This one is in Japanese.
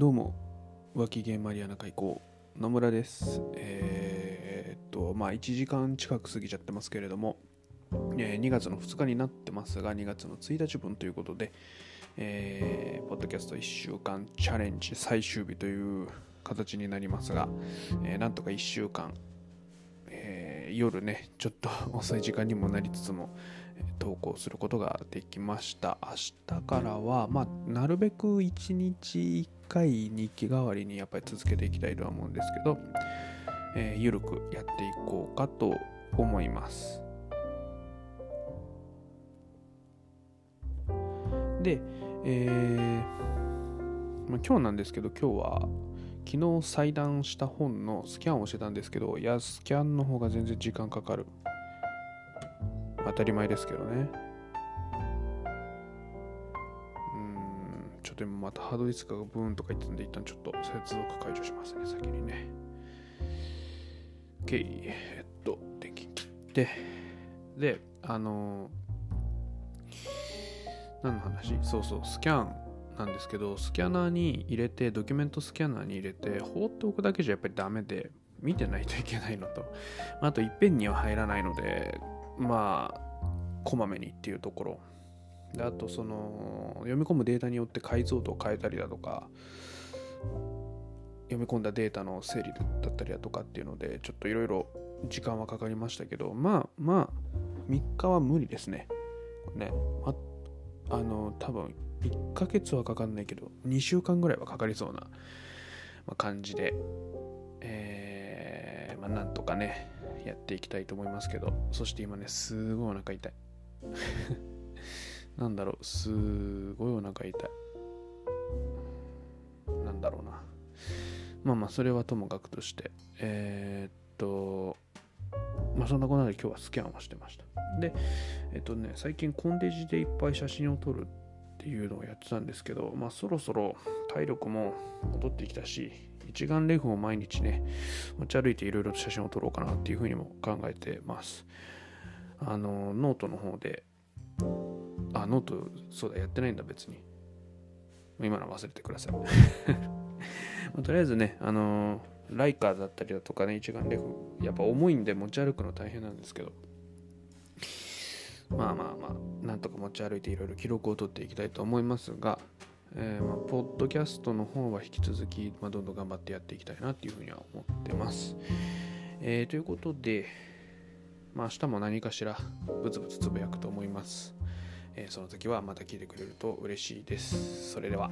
どうも、脇毛マリアナ海溝野村です。えーっと、まあ、1時間近く過ぎちゃってますけれども、えー2月の2日になってますが、2月の1日分ということで、えーポッドキャスト1週間チャレンジ最終日という形になりますが、えーなんとか1週間、夜ね、ちょっと 遅い時間にもなりつつも、投稿することができました。明日からは、まあ、なるべく1日1回日記代わりにやっぱり続けていきたいとは思うんですけど、えーゆるくやっていこうかと思います。で、えーまあ、今日なんですけど、今日は昨日裁断した本のスキャンをしてたんですけど、いや、スキャンの方が全然時間かかる。当たり前ですけどね。うん、ちょっと今またハードディスクがブーンとか言ってたんで、一旦ちょっと接続解除しますね、先にね。OK、えっと、電源切って、で、あのー何の話？そうそう、スキャンなんですけど、スキャナーに入れて、ドキュメントスキャナーに入れて、放っておくだけじゃやっぱりダメで、見てないといけないのと、あといっぺんには入らないので、まあ、こまめにっていうところ。であと、その、読み込むデータによって解像度を変えたりだとか、読み込んだデータの整理だったりだとかっていうので、ちょっといろいろ時間はかかりましたけど、まあまあ、3日は無理ですね。ね、あの、多分1ヶ月はかかんないけど、2週間ぐらいはかかりそうな、感じで、えーまあ、なんとかね、やっていきたいと思いますけど、そして今ね、すごいお腹痛い。なんだろう、すごいお腹痛い。なんだろうな。まあまあ、それはともかくとして、えーっと、まあそんなことで今日はスキャンをしてました。で、えっとね、最近コンデジでいっぱい写真を撮るっていうのをやってたんですけど、まあそろそろ体力も戻ってきたし、一眼レフを毎日ね、持ち歩いていろいろと写真を撮ろうかなっていうふうにも考えてます。あの、ノートの方で、あ、 note、そうだ、やってないんだ、別に。今のは忘れてください。まとりあえずね、あのライカーだったりだとかね、一眼レフ、やっぱ重いんで持ち歩くの大変なんですけど、まあまあまあ、なんとか持ち歩いていろいろ記録を取っていきたいと思いますが、えーまあ、ポッドキャストの方は引き続き、まあ、どんどん頑張ってやっていきたいなっていうふうには思ってます。えーということで、まあ、明日も何かしらブツブツつぶやくと思います。えーその時はまた聞いてくれると嬉しいです。それでは。